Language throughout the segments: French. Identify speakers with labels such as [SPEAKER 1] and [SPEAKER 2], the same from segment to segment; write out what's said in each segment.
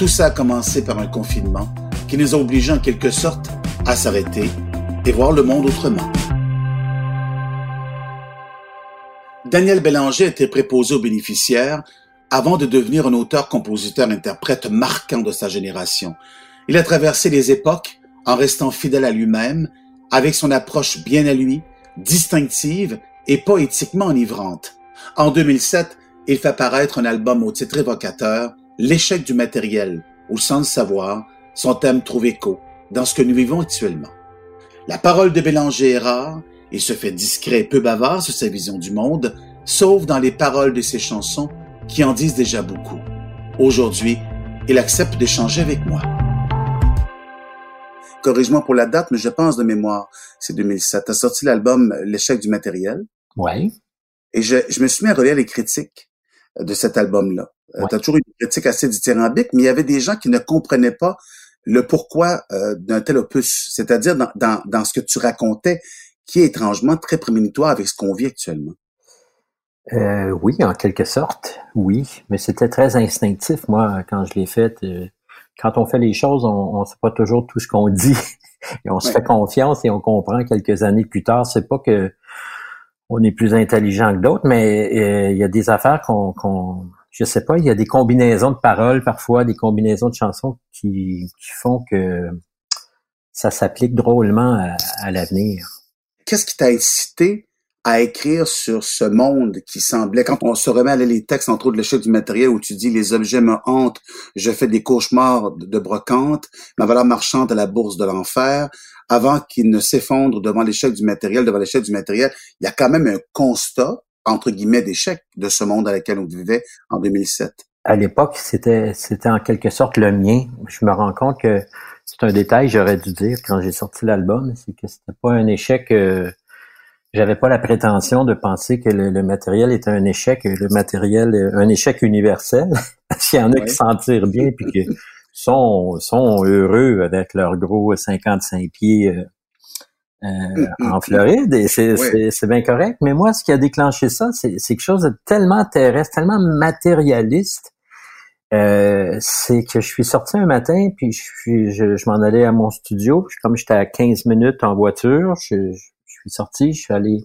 [SPEAKER 1] Tout ça a commencé par un confinement qui nous a obligés en quelque sorte à s'arrêter et voir le monde autrement. Daniel Bélanger était préposé aux bénéficiaires avant de devenir un auteur-compositeur-interprète marquant de sa génération. Il a traversé les époques en restant fidèle à lui-même, avec son approche bien à lui, distinctive et poétiquement enivrante. En 2007, il fait apparaître un album au titre évocateur, L'échec du matériel, où sans le savoir, son thème trouve écho dans ce que nous vivons actuellement. La parole de Bélanger est rare il se fait discret et peu bavard sur sa vision du monde, sauf dans les paroles de ses chansons qui en disent déjà beaucoup. Aujourd'hui, il accepte d'échanger avec moi. Corrige-moi pour la date, mais je pense de mémoire, c'est 2007. Tu as sorti l'album L'échec du matériel?
[SPEAKER 2] Oui.
[SPEAKER 1] Et je, je me suis mis à relire les critiques de cet album-là. Euh, tu as toujours eu une critique assez dithyrambique, mais il y avait des gens qui ne comprenaient pas le pourquoi euh, d'un tel opus. C'est-à-dire dans, dans, dans ce que tu racontais, qui est étrangement très prémonitoire avec ce qu'on vit actuellement.
[SPEAKER 2] Euh, oui, en quelque sorte, oui, mais c'était très instinctif, moi, quand je l'ai fait. Euh, quand on fait les choses, on ne sait pas toujours tout ce qu'on dit. et on se fait confiance et on comprend quelques années plus tard. C'est pas que on est plus intelligent que d'autres, mais euh, il y a des affaires qu'on, je sais pas, il y a des combinaisons de paroles parfois, des combinaisons de chansons qui, font que ça s'applique drôlement à, l'avenir.
[SPEAKER 1] Qu'est-ce qui t'a incité à écrire sur ce monde qui semblait, quand on se remet à les textes, entre autres, l'échec du matériel, où tu dis, les objets me hantent, je fais des cauchemars de brocante, ma valeur marchande à la bourse de l'enfer, avant qu'il ne s'effondre devant l'échec du matériel, devant l'échec du matériel, il y a quand même un constat, entre guillemets, d'échec de ce monde dans lequel on vivait en 2007.
[SPEAKER 2] À l'époque, c'était, c'était en quelque sorte le mien. Je me rends compte que c'est un détail, j'aurais dû dire quand j'ai sorti l'album, c'est que c'était pas un échec. Euh, j'avais pas la prétention de penser que le, matériel était un échec, le matériel, un échec universel. S'il y en a qui s'en tirent bien puis qui sont, sont heureux avec leur gros 55 pieds euh, euh, hum, hum, en hum. Floride, et c'est bien correct. Mais moi, ce qui a déclenché ça, c'est quelque chose de tellement terrestre, tellement matérialiste euh, c'est que je suis sorti un matin, puis je, suis, je, m'en allais à mon studio. Comme j'étais à 15 minutes en voiture, je, suis sorti, je suis allé,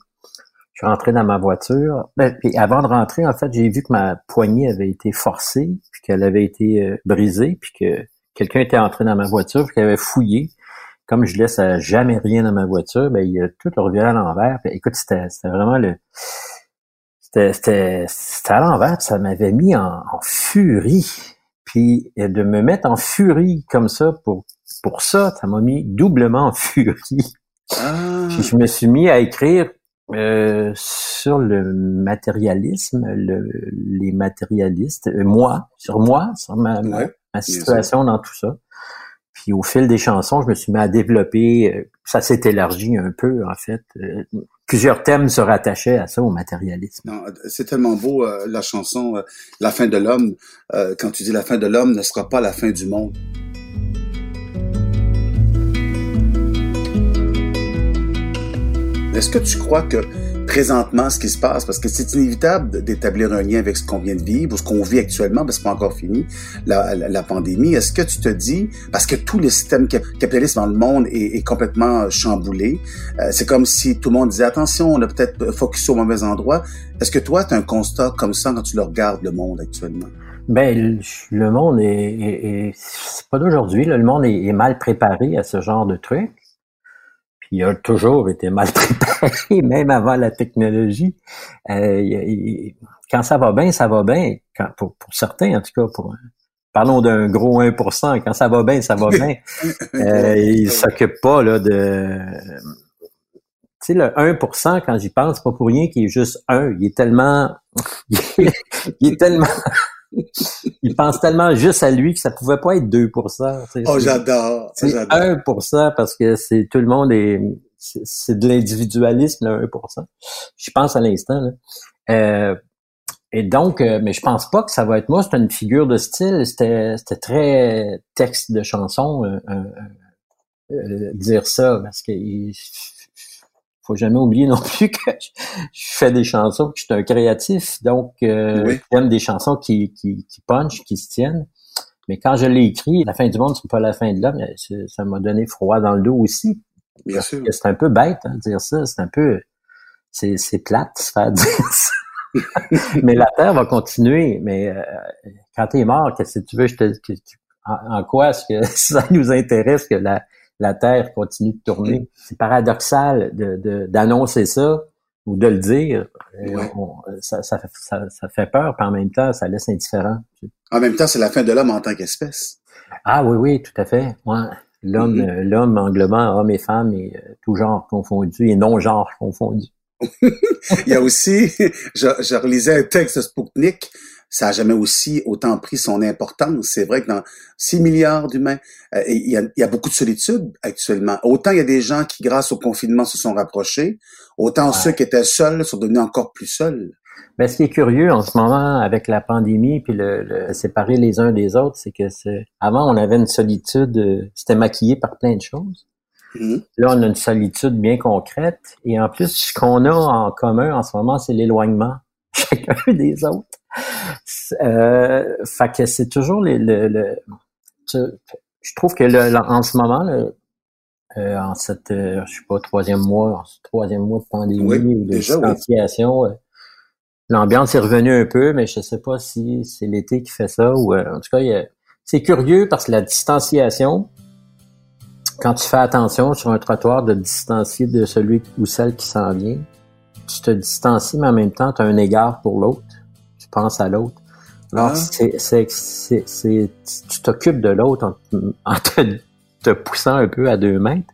[SPEAKER 2] je suis rentré dans ma voiture. Ben, puis avant de rentrer, en fait, j'ai vu que ma poignée avait été forcée, puis qu'elle avait été euh, brisée, puis que quelqu'un était entré dans ma voiture, puis qu'il avait fouillé. Comme je laisse jamais rien dans ma voiture, ben il a tout reviré à l'envers. Écoute, c'était vraiment le c'était à l'envers, ça m'avait mis en, furie. Puis de me mettre en furie comme ça pour pour ça, ça m'a mis doublement en furie. Ah. Puis je me suis mis à écrire euh, sur le matérialisme, le, les matérialistes, euh, moi, sur moi, sur ma, ma situation dans tout ça. Puis au fil des chansons, je me suis mis à développer, euh, ça s'est élargi un peu en fait. Euh, plusieurs thèmes se rattachaient à ça, au matérialisme.
[SPEAKER 1] C'est tellement beau la chanson La fin de l'homme. quand tu dis la fin de l'homme ne sera pas la fin du monde. Est-ce que tu crois que présentement ce qui se passe, parce que c'est inévitable d'établir un lien avec ce qu'on vient de vivre ou ce qu'on vit actuellement, parce que c'est pas encore fini, la, pandémie. Est-ce que tu te dis, parce que tout le système capitaliste dans le monde est, complètement chamboulé, euh, c'est comme si tout le monde disait, attention, on a peut-être focusé au mauvais endroit. Est-ce que toi, tu as un constat comme ça quand tu le regardes, le monde actuellement?
[SPEAKER 2] Ben, le monde est, est, c'est pas d'aujourd'hui. Le monde est, est, mal préparé à ce genre de truc il a toujours été mal préparé, même avant la technologie. Euh, quand ça va bien, ça va bien. Quand, pour, certains, en tout cas, pour parlons d'un gros 1%, quand ça va bien, ça va bien. Euh, il s'occupe pas là de. Tu sais, le 1%, quand j'y pense, pas pour rien qu'il est juste un. Il est tellement. il est tellement. Il pense tellement juste à lui que ça pouvait pas être 2
[SPEAKER 1] Oh, j'adore.
[SPEAKER 2] C'est 1% parce que c'est tout le monde est c'est de l'individualisme, le 1 Je pense à l'instant. Euh, et donc, euh, mais je pense pas que ça va être moi. C'est une figure de style. C'était, c'était très texte de chanson euh, dire ça parce que faut jamais oublier non plus que je, fais des chansons, que je suis un créatif, donc euh, j'aime des chansons qui, qui, qui punchent, qui se tiennent. Mais quand je l'ai écrit, la fin du monde, c'est pas la fin de l'homme, ça m'a donné froid dans le dos aussi.
[SPEAKER 1] Bien sûr.
[SPEAKER 2] C'est un peu bête hein, de dire ça, c'est un peu c'est, c'est plate de se faire dire ça. mais la Terre va continuer. Mais euh, quand tu es mort, qu'est-ce que tu veux? Je te, en, en quoi est-ce que ça nous intéresse que la, la Terre continue de tourner. Mm. C'est paradoxal de, d'annoncer ça ou de le dire. Euh, ça, ça, ça, fait peur, puis en même temps, ça laisse indifférent.
[SPEAKER 1] En même temps, c'est la fin de l'homme en tant qu'espèce.
[SPEAKER 2] Ah oui, oui, tout à fait. L'homme, mm-hmm. euh, l'homme englobant hommes et femmes et euh, tout genre confondu et non-genre confondu.
[SPEAKER 1] Il y a aussi, je, je relisais un texte de Spoutnik ça a jamais aussi autant pris son importance. C'est vrai que dans 6 milliards d'humains, euh, il, y a, il, y a, beaucoup de solitude actuellement. Autant il y a des gens qui, grâce au confinement, se sont rapprochés, autant ceux qui étaient seuls sont devenus encore plus seuls.
[SPEAKER 2] Mais ce qui est curieux en ce moment avec la pandémie puis le, le séparer les uns des autres, c'est que c'est, avant on avait une solitude, euh, c'était maquillé par plein de choses. Mmh. Là, on a une solitude bien concrète. Et en plus, ce qu'on a en commun en ce moment, c'est l'éloignement chacun des autres. Euh, fait que c'est toujours le, le, je trouve que le, en ce moment, euh, en cette, euh, je sais pas, troisième mois, troisième mois de pandémie ou de distanciation, euh, l'ambiance est revenue un peu, mais je sais pas si c'est l'été qui fait ça ou en tout cas, c'est curieux parce que la distanciation, quand tu fais attention sur un trottoir de distancier de celui ou celle qui s'en vient, tu te distancies, mais en même temps, tu as un égard pour l'autre. Tu penses à l'autre. Alors, ah. c'est, c'est, tu t'occupes de l'autre en, te, poussant un peu à deux mètres.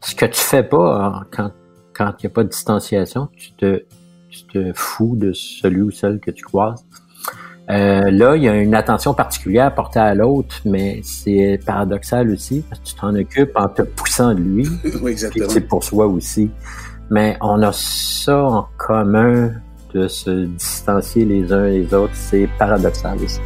[SPEAKER 2] Ce que tu fais pas hein, quand quand il n'y a pas de distanciation, tu te, tu te fous de celui ou celle que tu croises. Euh, là, il y a une attention particulière portée à l'autre, mais c'est paradoxal aussi, parce que tu t'en occupes en te poussant de lui.
[SPEAKER 1] oui, exactement.
[SPEAKER 2] C'est pour soi aussi. Mais on a ça en commun de se distancier les uns les autres. C'est paradoxal aussi.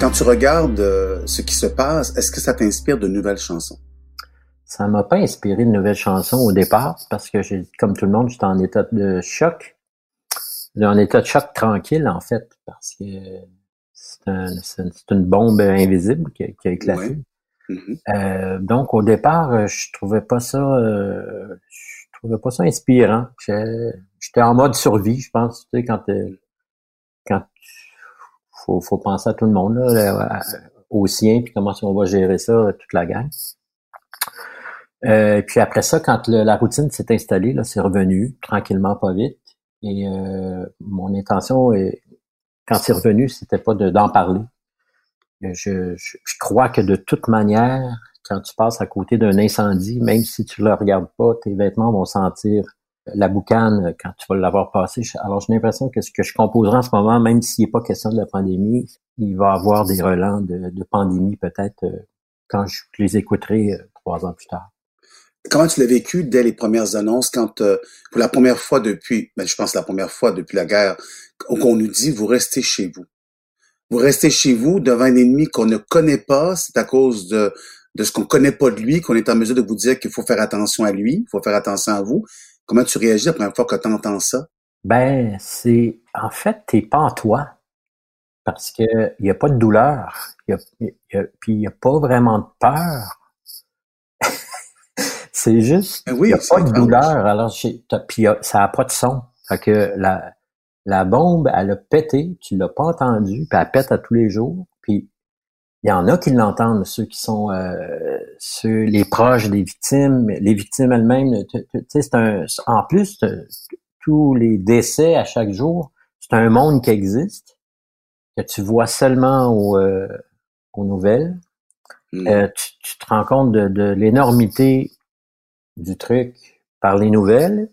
[SPEAKER 1] Quand tu regardes euh, ce qui se passe, est-ce que ça t'inspire de nouvelles chansons?
[SPEAKER 2] Ça m'a pas inspiré de nouvelles chansons au départ parce que j'ai, comme tout le monde, j'étais en état de choc en état de choc tranquille, en fait, parce que c'est une bombe invisible qui, a éclaté. Mm-hmm. Euh, donc, au départ, je trouvais pas ça, euh, je trouvais pas ça inspirant. J'étais en mode survie, je pense, tu sais, quand, quand faut, faut penser à tout le monde, là, au sien, puis comment on va gérer ça, toute la gang. Euh, puis après ça, quand la routine s'est installée, là, c'est revenu tranquillement, pas vite. Et euh, mon intention, est, quand c'est revenu, c'était pas d'en parler. Je, je, crois que de toute manière, quand tu passes à côté d'un incendie, même si tu le regardes pas, tes vêtements vont sentir la boucane quand tu vas l'avoir passé. Alors j'ai l'impression que ce que je composerai en ce moment, même s'il n'est pas question de la pandémie, il va avoir des relents de, pandémie peut-être euh, quand je les écouterai euh, trois ans plus tard.
[SPEAKER 1] Comment tu l'as vécu dès les premières annonces, quand euh, pour la première fois depuis, ben, je pense la première fois depuis la guerre, qu'on nous dit vous restez chez vous. Vous restez chez vous devant un ennemi qu'on ne connaît pas, c'est à cause de, ce qu'on connaît pas de lui qu'on est en mesure de vous dire qu'il faut faire attention à lui, il faut faire attention à vous. Comment tu réagis la première fois que tu entends ça?
[SPEAKER 2] Ben, c'est en fait, t'es pas en toi. Parce que il y a pas de douleur. Y a, puis il n'y a pas vraiment de peur c'est juste, il n'y a pas de douleur. Alors, puis ça n'a pas de son. Fait que la, la bombe, elle a pété, tu l'as pas entendu, puis elle pète à tous les jours. Puis il y en a qui l'entendent, ceux qui sont euh, ceux, les proches des victimes, les victimes elles-mêmes. C'est un. En plus, tous les décès à chaque jour, c'est un monde qui existe que tu vois seulement aux, euh, aux nouvelles. hmm. euh, tu, te rends compte de, l'énormité du truc par les nouvelles,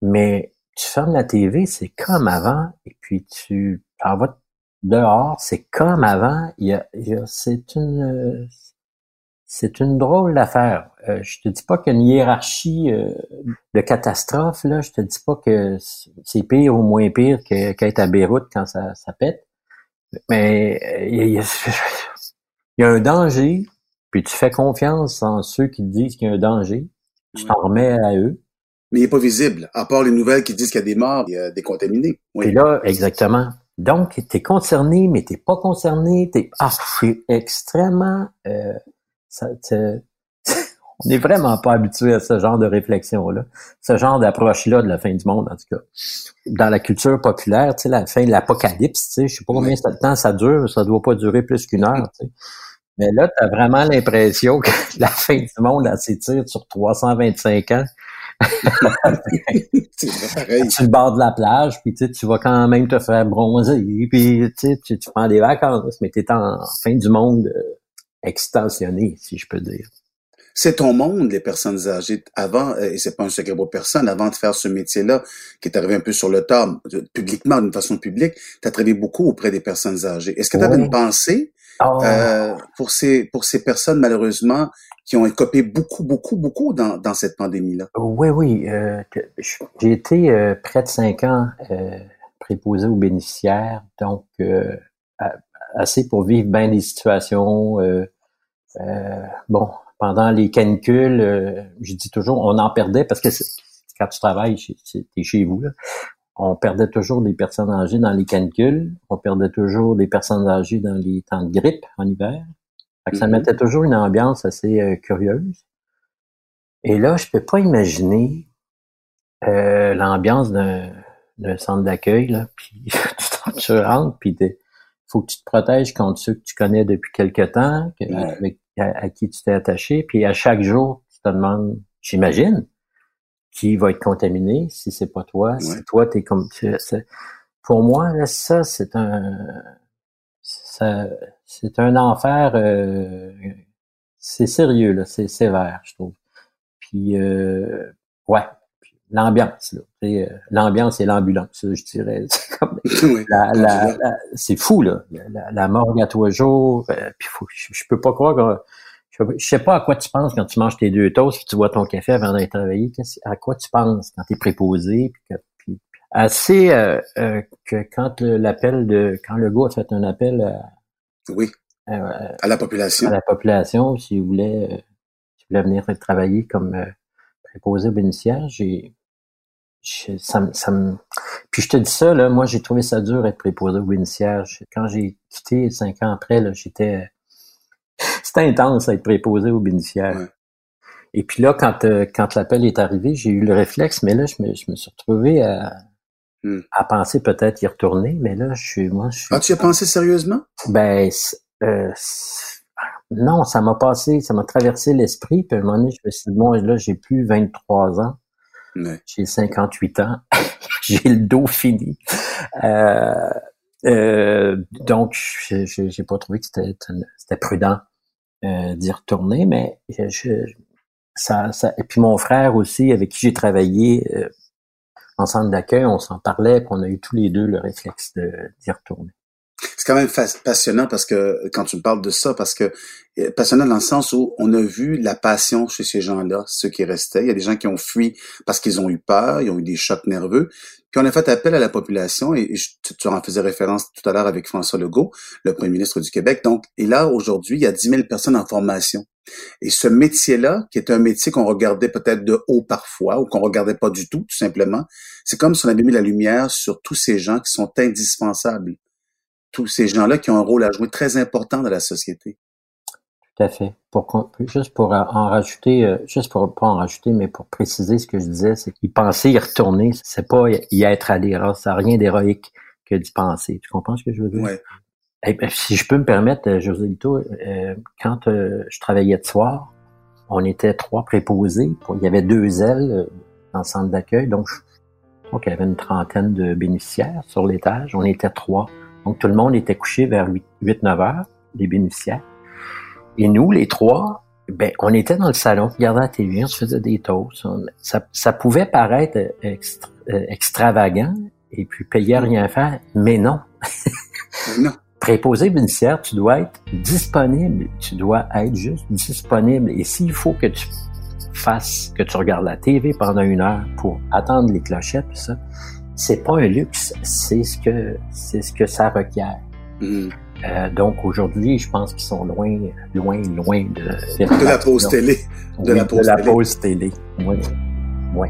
[SPEAKER 2] mais tu fermes la TV, c'est comme avant, et puis tu en vas dehors, c'est comme avant. Il c'est une, c'est une drôle d'affaire. Euh, je te dis pas qu'il y a une hiérarchie euh, de catastrophe, là. Je te dis pas que c'est pire ou moins pire qu'être à Beyrouth quand ça, ça pète. Mais euh, il y, a, un danger, puis tu fais confiance en ceux qui te disent qu'il y a un danger. Tu t'en remets à eux.
[SPEAKER 1] Mais il n'est pas visible, à part les nouvelles qui disent qu'il y a des morts, il y a des contaminés.
[SPEAKER 2] Oui. Et là, exactement. Donc, tu es concerné, mais tu pas concerné. T'es... Ah, c'est extrêmement... Euh, ça, on n'est vraiment pas habitué à ce genre de réflexion-là, ce genre d'approche-là de la fin du monde, en tout cas. Dans la culture populaire, tu sais, la fin de l'apocalypse, tu sais, je sais pas combien de temps ça dure, ça doit pas durer plus qu'une heure, tu sais. Mais là, tu as vraiment l'impression que la fin du monde, elle s'étire sur 325 ans. c'est Sur le bord de la plage, puis tu vas quand même te faire bronzer, puis tu, tu prends des vacances, mais tu es en fin du monde euh, extensionné, si je peux dire.
[SPEAKER 1] C'est ton monde, les personnes âgées. Avant, euh, et c'est pas un secret pour personne, avant de faire ce métier-là, qui est arrivé un peu sur le tard, publiquement, d'une façon publique, tu as travaillé beaucoup auprès des personnes âgées. Est-ce que tu avais une pensée oh. euh, pour ces pour ces personnes, malheureusement, qui ont écopé beaucoup, beaucoup, beaucoup dans, dans cette pandémie-là?
[SPEAKER 2] Oui, oui. Euh, j'ai été euh, près de cinq ans préposé aux bénéficiaires, donc assez pour vivre bien des situations. bon, pendant les canicules, je dis toujours, on en perdait parce que quand tu travailles, es chez vous, là, on perdait toujours des personnes âgées dans les canicules, on perdait toujours des personnes âgées dans les temps de grippe en hiver. Ça mm-hmm. mettait toujours une ambiance assez euh, curieuse. Et là, je peux pas imaginer euh, l'ambiance d'un, centre d'accueil, là, puis tu rentres, puis faut que tu te protèges contre ceux que tu connais depuis quelque temps, avec à, qui tu t'es attaché, puis à chaque jour, tu te demandes, j'imagine, qui va être contaminé si c'est pas toi. Si toi, t'es comme... Pour moi, là, ça, c'est un... c'est un enfer... Euh, c'est sérieux, là, c'est sévère, je trouve. Puis, euh, ouais, l'ambiance, euh, l'ambiance et l'ambulance, je dirais. C'est fou, là. La, morgue à trois jours. Euh, puis je, peux pas croire que. Je, sais pas à quoi tu penses quand tu manges tes deux toasts et tu vois ton café avant d'aller travailler. À quoi tu penses quand tu es préposé? Puis, assez euh, que quand l'appel de quand le gars a fait un appel à,
[SPEAKER 1] oui. à la population.
[SPEAKER 2] À la population, s'il voulait, s'il voulait venir travailler comme préposé aux bénéficiaires, j'ai ça, ça me... Puis je te dis ça, là, moi j'ai trouvé ça dur d'être préposé au bénéficiaire. Quand j'ai quitté cinq ans après, là, j'étais. C'était intense d'être préposé au bénéficiaire. Et puis là, quand, euh, quand l'appel est arrivé, j'ai eu le réflexe, mais là, je me, je me suis retrouvé à, hmm. à penser peut-être y retourner, mais là, je suis. Moi, je suis...
[SPEAKER 1] Ah, tu as pensé sérieusement?
[SPEAKER 2] Ben euh, non, ça m'a passé, ça m'a traversé l'esprit, puis à un moment donné, je me suis dit, bon, là, j'ai plus 23 ans. J'ai 58 ans. j'ai le dos fini. Euh, euh, donc, j'ai pas trouvé que c'était prudent euh, d'y retourner, mais je, ça, ça, et puis mon frère aussi, avec qui j'ai travaillé euh, en centre d'accueil, on s'en parlait, qu'on a eu tous les deux le réflexe d'y retourner
[SPEAKER 1] c'est quand même passionnant parce que quand tu me parles de ça, parce que euh, passionnant dans le sens où on a vu la passion chez ces gens-là, ceux qui restaient. Il y a des gens qui ont fui parce qu'ils ont eu peur, ils ont eu des chocs nerveux. Puis on a fait appel à la population et, tu, en faisais référence tout à l'heure avec François Legault, le premier ministre du Québec. Donc, et là, aujourd'hui, il y a 10 000 personnes en formation. Et ce métier-là, qui est un métier qu'on regardait peut-être de haut parfois ou qu'on regardait pas du tout, tout simplement, c'est comme si on avait mis la lumière sur tous ces gens qui sont indispensables tous ces gens-là qui ont un rôle à jouer très important dans la société.
[SPEAKER 2] Tout à fait. Pour, juste pour en rajouter, euh, juste pour pas en rajouter, mais pour préciser ce que je disais, c'est qu'il pensait y retourner, c'est pas y être allé. Alors, ça n'a rien d'héroïque que d'y penser. Tu comprends ce que je veux dire?
[SPEAKER 1] Ouais.
[SPEAKER 2] Eh ben, si je peux me permettre, euh, José Lito, euh, quand je travaillais de soir, on était trois préposés. il y avait deux ailes dans le centre d'accueil, donc je crois qu'il y avait une trentaine de bénéficiaires sur l'étage. On était trois. Donc, tout le monde était couché vers 8-9 heures, les bénéficiaires. et nous, les trois, ben, on était dans le salon, on regardait la télé, on se faisait des toasts. ça, ça, pouvait paraître euh, extravagant et puis payer à rien faire, mais non. non. Préposé bénéficiaire, tu dois être disponible. Tu dois être juste disponible. Et s'il faut que tu fasses, que tu regardes la TV pendant une heure pour attendre les clochettes, ça, c'est pas un luxe, c'est ce que c'est ce que ça requiert. Mm. Euh, donc aujourd'hui, je pense qu'ils sont loin, loin, loin de,
[SPEAKER 1] de la pause télé.
[SPEAKER 2] De la pause de la pause télé. Oui. Oui.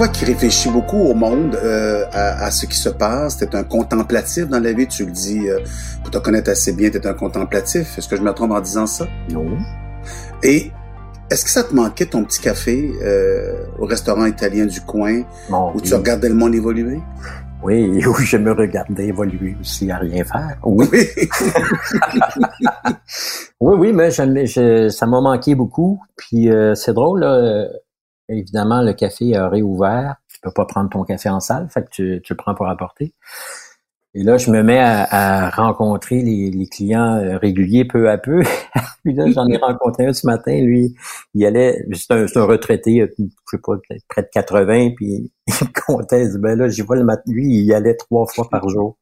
[SPEAKER 1] Toi qui réfléchis beaucoup au monde, euh, à, ce qui se passe, tu es un contemplatif dans la vie, tu le dis, euh, pour te connaître assez bien, tu es un contemplatif. Est-ce que je me trompe en disant ça?
[SPEAKER 2] Non.
[SPEAKER 1] Et est-ce que ça te manquait ton petit café euh, au restaurant italien du coin où tu regardais le monde évoluer?
[SPEAKER 2] Oui, où je me regardais évoluer aussi à rien faire. Oui. Oui, oui, mais ça m'a manqué beaucoup. Puis c'est drôle, là, Évidemment, le café a réouvert. Tu peux pas prendre ton café en salle, fait que tu, tu le prends pour apporter. Et là, je me mets à, rencontrer les, clients euh, réguliers peu à peu. puis là, j'en ai rencontré un ce matin. Lui, il allait, c'est un, retraité, euh, je sais pas, près de 80, puis il comptait. Il ben là, j'y vois le matin. Lui, il y allait trois fois par jour.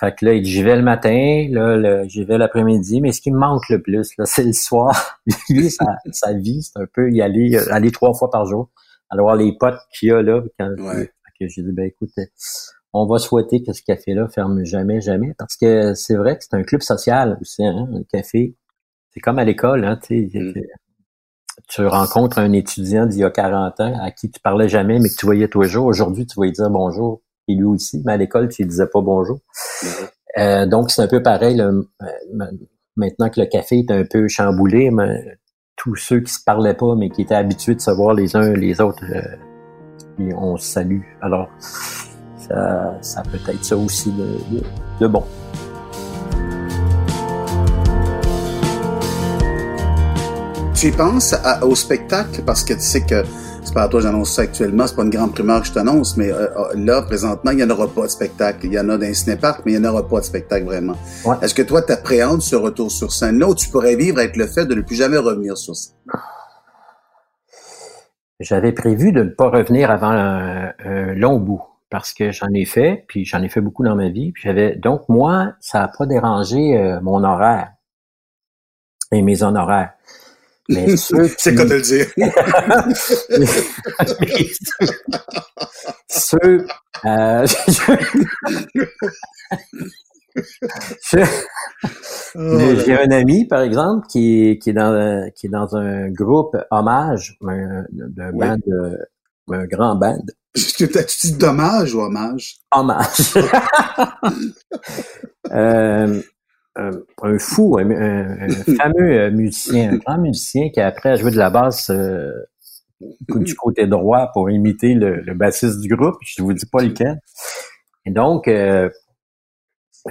[SPEAKER 2] Fait que là, j'y vais le matin, là, j'y vais l'après-midi, mais ce qui me manque le plus, là, c'est le soir. Lui, sa, sa vie, c'est un peu y aller, euh, aller trois fois par jour. Alors, les potes qu'il y a là, quand que j'ai dit, ben écoute, on va souhaiter que ce café-là ferme jamais, jamais, parce que c'est vrai que c'est un club social aussi, hein, un café. C'est comme à l'école, hein, tu mm. tu rencontres un étudiant d'il y a 40 ans à qui tu parlais jamais, mais que tu voyais toujours. Aujourd'hui, tu vas lui dire bonjour lui aussi, mais à l'école, tu ne disais pas bonjour. Euh, donc, c'est un peu pareil. Euh, maintenant que le café est un peu chamboulé, mais tous ceux qui se parlaient pas, mais qui étaient habitués de se voir les uns les autres, euh, on se salue. Alors, ça, ça peut être ça aussi de, bon.
[SPEAKER 1] Tu penses au spectacle parce que tu sais que c'est pas à toi j'annonce ça actuellement, c'est pas une grande primeur que je t'annonce, mais euh, euh, là, présentement, il n'y en aura pas de spectacle. Il y en a dans les cinéparks, mais il n'y en aura pas de spectacle vraiment. Est-ce que toi, tu appréhendes ce retour sur scène-là ou tu pourrais vivre avec le fait de ne plus jamais revenir sur scène?
[SPEAKER 2] J'avais prévu de ne pas revenir avant un, long bout parce que j'en ai fait, puis j'en ai fait beaucoup dans ma vie. Puis j'avais donc moi, ça n'a pas dérangé euh, mon horaire et mes honoraires.
[SPEAKER 1] Mais C'est quoi te le dire?
[SPEAKER 2] ceux, euh, oh j'ai un ami, par exemple, qui, qui, est dans, qui est dans un groupe hommage d'un band, un grand band.
[SPEAKER 1] Tu dis dommage ou hommage?
[SPEAKER 2] Hommage. euh, un, fou, un, fameux euh, musicien, un grand musicien qui après a joué de la basse euh, du côté droit pour imiter le, bassiste du groupe. Je vous dis pas lequel. Et donc, euh,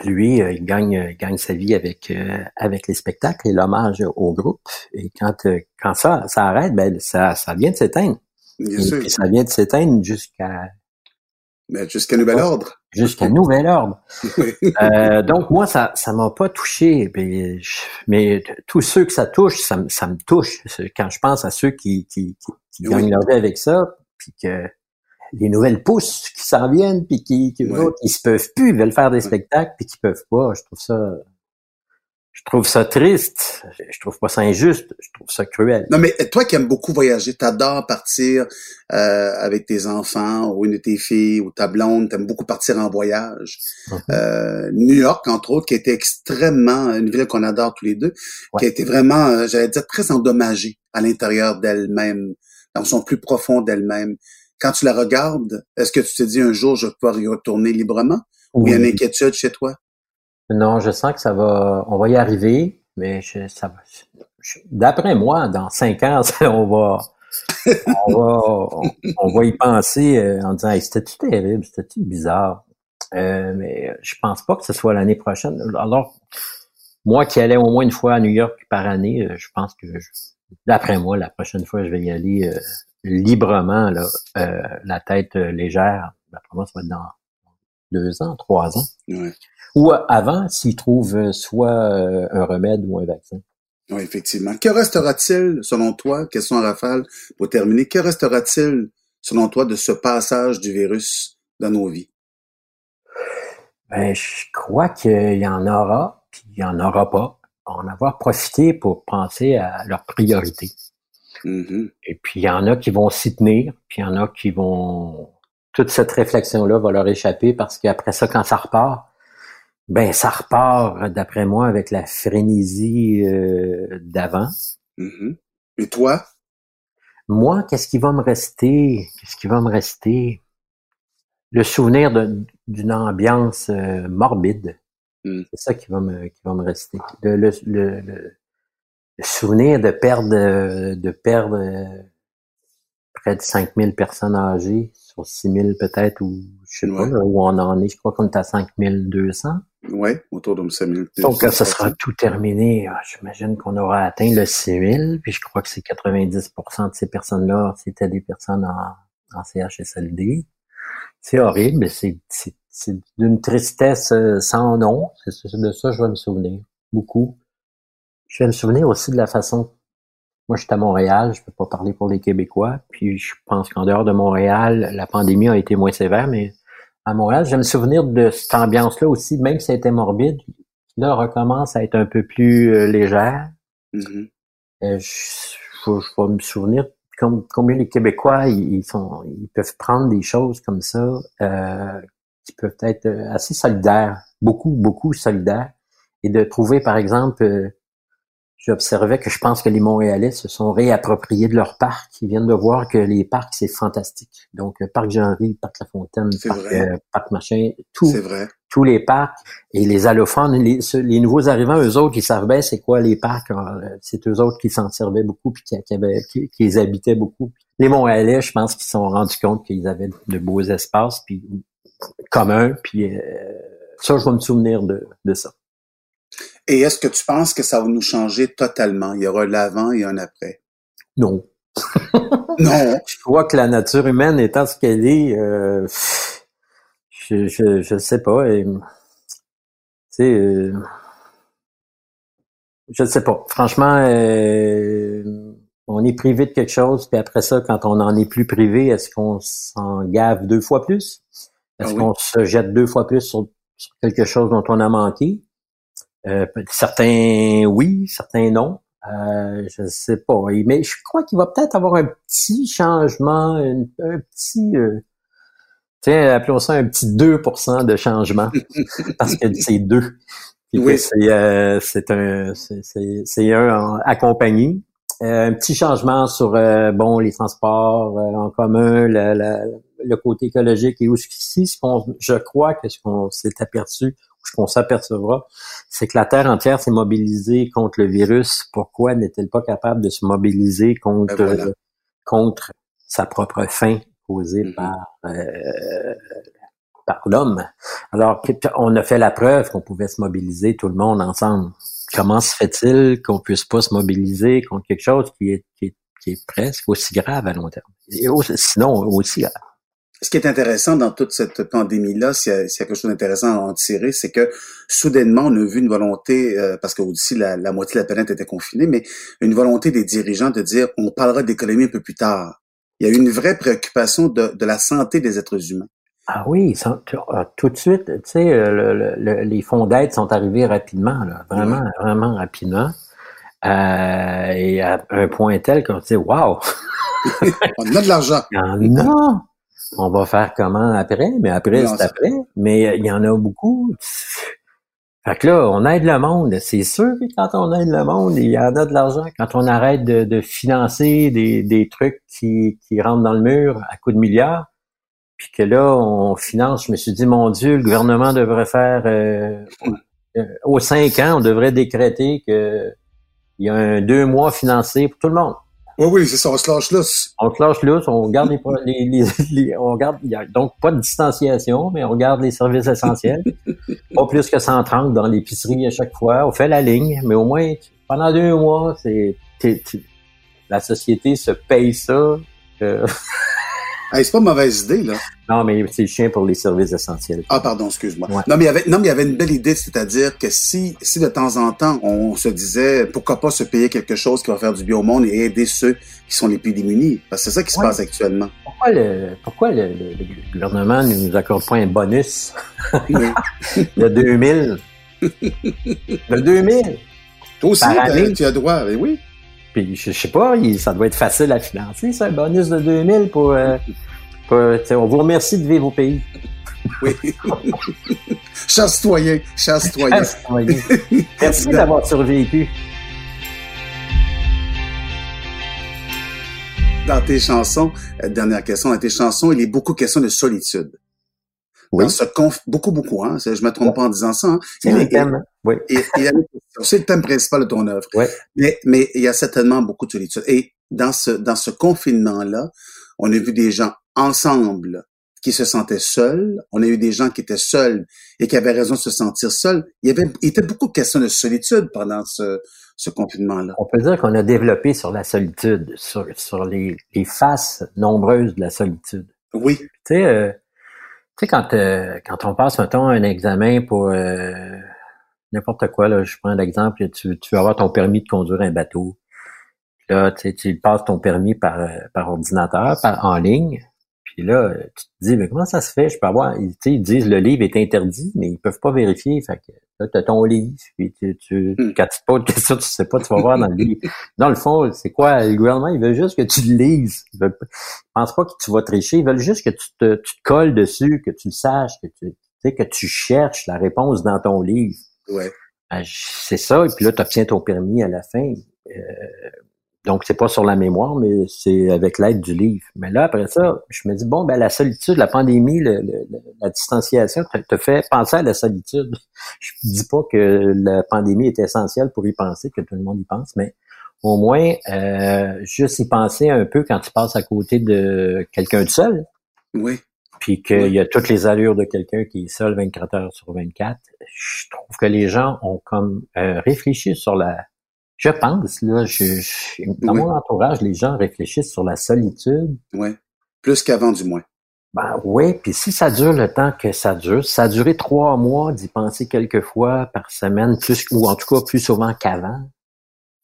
[SPEAKER 2] lui, il gagne, gagne sa vie avec avec les spectacles et l'hommage au groupe. Et quand quand ça ça arrête, ben ça ça vient de s'éteindre. Et ça vient de s'éteindre jusqu'à
[SPEAKER 1] jusqu'à nouvel ordre.
[SPEAKER 2] Jusqu'à nouvel ordre. euh, donc moi, ça ça m'a pas touché, mais, mais, tous ceux que ça touche, ça, ça me touche. Quand je pense à ceux qui, qui, qui, gagnent leur vie avec ça, puis que les nouvelles pousses qui s'en viennent, puis qui, qui, qui se peuvent plus, veulent faire des spectacles, puis qui peuvent pas, je trouve ça je trouve ça triste. Je trouve pas ça injuste. Je trouve ça cruel.
[SPEAKER 1] Non, mais toi qui aimes beaucoup voyager, t'adores partir euh, avec tes enfants ou une de tes filles ou ta blonde, t'aimes beaucoup partir en voyage. Mhm. euh, New York, entre autres, qui a été extrêmement, une ville qu'on adore tous les deux, qui a été vraiment, euh, j'allais dire, très endommagée à l'intérieur d'elle-même, dans son plus profond d'elle-même. Quand tu la regardes, est-ce que tu te dis un jour, je peux y retourner librement? Ou il y a une inquiétude chez toi?
[SPEAKER 2] Non, je sens que ça va, on va y arriver, mais je, ça va. D'après moi, dans cinq ans, on va, on va, on, va y penser euh, en disant, c'était-tu terrible, c'était-tu bizarre? Euh, mais je pense pas que ce soit l'année prochaine. Alors, moi qui allais au moins une fois à New York par année, je pense que d'après moi, la prochaine fois, je vais y aller librement, là, la tête légère. D'après moi, ça va être dans deux ans, trois ans. Ou avant, s'ils trouvent soit un remède ou un vaccin.
[SPEAKER 1] Oui, effectivement. Que restera-t-il, selon toi, question à rafale, pour terminer, que restera-t-il, selon toi, de ce passage du virus dans nos vies?
[SPEAKER 2] Ben, je crois qu'il y en aura, puis il y en aura pas. En avoir profité pour penser à leurs priorités. Mm-hmm. Et puis, il y en a qui vont s'y tenir, puis il y en a qui vont... Toute cette réflexion-là va leur échapper parce qu'après ça, quand ça repart, ben, ça repart, d'après moi, avec la frénésie euh, d'avant.
[SPEAKER 1] Mm-hmm. Et toi?
[SPEAKER 2] Moi, qu'est-ce qui va me rester? Qu'est-ce qui va me rester? Le souvenir d'une ambiance euh, morbide. Mm. C'est ça qui va me, qui va me rester. Le, le, le, souvenir de perdre, de perdre euh, près de 5000 personnes âgées sur 6000 peut-être, ou je sais pas où on en est. Je crois qu'on est à 5200.
[SPEAKER 1] Oui, autour de 5000.
[SPEAKER 2] Donc, ça sera tout terminé, ah, j'imagine qu'on aura atteint le 6000, puis je crois que c'est 90% de ces personnes-là, c'était des personnes en, en CHSLD. C'est horrible, c'est d'une tristesse euh, sans nom. C'est de ça je vais me souvenir, beaucoup. Je vais me souvenir aussi de la façon moi, je suis à Montréal, je peux pas parler pour les Québécois. Puis je pense qu'en dehors de Montréal, la pandémie a été moins sévère, mais à Montréal, je me souvenir de cette ambiance-là aussi, même si été morbide, là, recommence à être un peu plus euh, légère. Mm-hmm. Euh, je, vais me souvenir comme, combien les Québécois, ils, sont, ils peuvent prendre des choses comme ça, euh, qui peuvent être assez solidaires, beaucoup, beaucoup solidaires, et de trouver, par exemple, j'observais que je pense que les Montréalais se sont réappropriés de leur parc. Ils viennent de voir que les parcs, c'est fantastique. Donc, euh, Parc Jean-Ry, Parc La Fontaine, parc, euh, parc, Machin, tout, tous les parcs. Et les allophones, les, les, nouveaux arrivants, eux autres, ils savent bien c'est quoi les parcs. Euh, c'est eux autres qui s'en servaient beaucoup puis qui, qui, qui, les habitaient beaucoup. Les Montréalais, je pense qu'ils se sont rendus compte qu'ils avaient de beaux espaces puis communs. Puis ça, je vais me souvenir de, de ça.
[SPEAKER 1] Et est-ce que tu penses que ça va nous changer totalement? Il y aura l'avant et un après?
[SPEAKER 2] Non. non? Je crois que la nature humaine étant ce qu'elle est, euh, je, je, je sais pas. Et, euh, je ne sais pas. Franchement, euh, on est privé de quelque chose, puis après ça, quand on n'en est plus privé, est-ce qu'on s'en gave deux fois plus? Est-ce ah qu'on se jette deux fois plus sur, quelque chose dont on a manqué? Euh, certains oui, certains non. Euh, je sais pas. Mais je crois qu'il va peut-être avoir un petit changement, un, petit euh, tiens, appelons ça un petit 2% de changement. parce que c'est deux. oui. C'est euh, un c'est un accompagné. un petit changement sur bon les transports en commun, le côté écologique et aussi ce qu'on je crois que ce qu'on s'est aperçu ce qu'on s'apercevra, c'est que la Terre entière s'est mobilisée contre le virus. Pourquoi n'est-elle pas capable de se mobiliser contre, ben contre sa propre fin causée mm-hmm. par, euh, par l'homme? Alors, on a fait la preuve qu'on pouvait se mobiliser tout le monde ensemble. Comment se fait-il qu'on puisse pas se mobiliser contre quelque chose qui est, qui est, qui est presque aussi grave à long terme? Et sinon, aussi grave
[SPEAKER 1] ce qui est intéressant dans toute cette pandémie-là, s'il y, a quelque chose d'intéressant à en tirer, c'est que soudainement, on a vu une volonté, euh, parce qu'aussi la, la moitié de la planète était confinée, mais une volonté des dirigeants de dire on parlera d'économie un peu plus tard. Il y a eu une vraie préoccupation de, de la santé des êtres humains.
[SPEAKER 2] Ah oui, euh, tout de suite, tu sais, euh, les fonds d'aide sont arrivés rapidement, là, vraiment, vraiment rapidement. Euh, et à un point tel qu'on dit, wow!
[SPEAKER 1] on a de l'argent.
[SPEAKER 2] Non! On va faire comment après, mais après, c'est après. Mais il y en a beaucoup. Fait que là, on aide le monde. C'est sûr que quand on aide le monde, il y en a de l'argent. Quand on arrête de, financer des, des trucs qui, qui rentrent dans le mur à coups de milliards, puis que là, on finance, je me suis dit, mon Dieu, le gouvernement devrait faire... Euh, euh, aux cinq ans, on devrait décréter que il y a un deux mois financé pour tout le monde.
[SPEAKER 1] Oui, oui, c'est ça, on se lâche lousse.
[SPEAKER 2] On se lâche lousse, on garde les, les, on garde, donc pas de distanciation, mais on garde les services essentiels. pas plus que 130 dans l'épicerie à chaque fois. On fait la ligne, mais au moins, pendant deux mois, c'est, la société se paye ça. Euh,
[SPEAKER 1] c'est pas une mauvaise idée, là.
[SPEAKER 2] Non, mais c'est chien pour les services essentiels.
[SPEAKER 1] Ah, pardon, excuse-moi. Non, mais il y avait, non, mais il y avait une belle idée, c'est-à-dire que si, si de temps en temps, on se disait, pourquoi pas se payer quelque chose qui va faire du bien au monde et aider ceux qui sont les plus démunis? Parce que c'est ça qui se passe actuellement.
[SPEAKER 2] Pourquoi le, pourquoi le, gouvernement ne nous accorde pas un bonus? de 2000. de 2000.
[SPEAKER 1] Toi aussi, tu as droit, mais oui.
[SPEAKER 2] Puis je, sais pas, ça doit être facile à financer, ça, un bonus de 2000 pour... Euh, pour on vous remercie de vivre au pays.
[SPEAKER 1] Oui. Chers citoyens, chers citoyens.
[SPEAKER 2] Merci d'avoir survécu.
[SPEAKER 1] Dans tes chansons, euh, dernière question, dans tes chansons, il est beaucoup question de solitude. Oui. beaucoup, beaucoup, hein. Je me trompe pas en disant ça. Hein.
[SPEAKER 2] C'est le thème. Oui.
[SPEAKER 1] c'est le thème principal de ton œuvre.
[SPEAKER 2] Oui.
[SPEAKER 1] Mais, mais il y a certainement beaucoup de solitude. Et dans ce, dans ce confinement-là, on a vu des gens ensemble qui se sentaient seuls. On a eu des gens qui étaient seuls et qui avaient raison de se sentir seuls. Il y avait, il était beaucoup de questions de solitude pendant ce, ce confinement-là.
[SPEAKER 2] On peut dire qu'on a développé sur la solitude, sur, sur les, les faces nombreuses de la solitude.
[SPEAKER 1] Oui.
[SPEAKER 2] Tu sais, euh, sais, quand, euh, quand on passe, mettons, un examen pour euh, n'importe quoi, là, je prends l'exemple, tu, tu vas avoir ton permis de conduire un bateau. Là, tu, tu passes ton permis par, euh, par ordinateur, par, en ligne. Puis là, tu te dis, mais comment ça se fait? Je peux avoir. Ils, ils disent le livre est interdit, mais ils peuvent pas vérifier. Fait que là, tu as ton livre, puis tu, tu hmm. quand tu te poses question, tu sais pas, tu vas voir dans le livre. Dans le fond, c'est quoi? Le gouvernement, il veut juste que tu le lises. Ils veulent, pensent pas que tu vas tricher. Ils veulent juste que tu te, tu te colles dessus, que tu le saches, que tu, sais, que tu cherches la réponse dans ton livre.
[SPEAKER 1] Ouais.
[SPEAKER 2] Ben, c'est ça, et puis là, tu obtiens ton permis à la fin. Euh, donc, c'est pas sur la mémoire, mais c'est avec l'aide du livre. Mais là, après ça, je me dis, bon, ben la solitude, la pandémie, la distanciation te, fait penser à la solitude. Je dis pas que la pandémie est essentielle pour y penser, que tout le monde y pense, mais au moins, euh, juste y penser un peu quand tu passes à côté de quelqu'un de seul.
[SPEAKER 1] Oui.
[SPEAKER 2] Puis qu'il y a toutes les allures de quelqu'un qui est seul 24 heures sur 24. Je trouve que les gens ont comme euh, réfléchi sur la je pense, là, je, dans mon entourage, les gens réfléchissent sur la solitude.
[SPEAKER 1] Oui, plus qu'avant du moins.
[SPEAKER 2] Ben oui, puis si ça dure le temps que ça dure, ça a duré trois mois d'y penser quelques fois par semaine, plus ou en tout cas plus souvent qu'avant,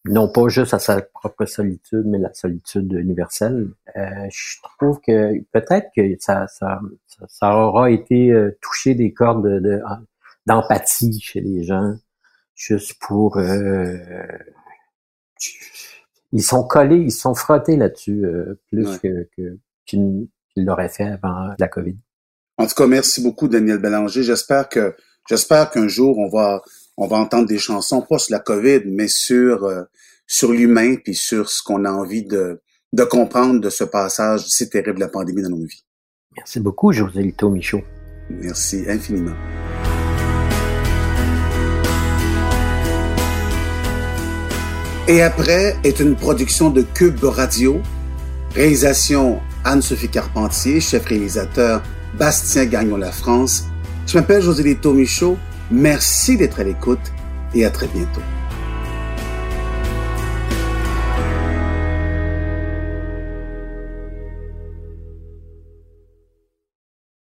[SPEAKER 2] non pas juste à sa propre solitude, mais la solitude universelle. Euh, je trouve que peut-être que ça, ça, ça, aura été euh, touché des cordes de, d'empathie chez les gens, juste pour euh, ils sont collés, ils sont frottés là-dessus euh, plus que, qu'ils l'auraient fait avant la COVID.
[SPEAKER 1] En tout cas, merci beaucoup, Daniel Bélanger. J'espère que j'espère qu'un jour on va on va entendre des chansons pas sur la COVID, mais sur euh, sur l'humain puis sur ce qu'on a envie de de comprendre de ce passage si terrible de la pandémie dans nos vies.
[SPEAKER 2] Merci beaucoup, José Lito Michaud.
[SPEAKER 1] Merci infiniment. Et après est une production de Cube Radio. Réalisation Anne-Sophie Carpentier, chef réalisateur Bastien Gagnon La France. Je m'appelle José Lito Michaud. Merci d'être à l'écoute et à très bientôt.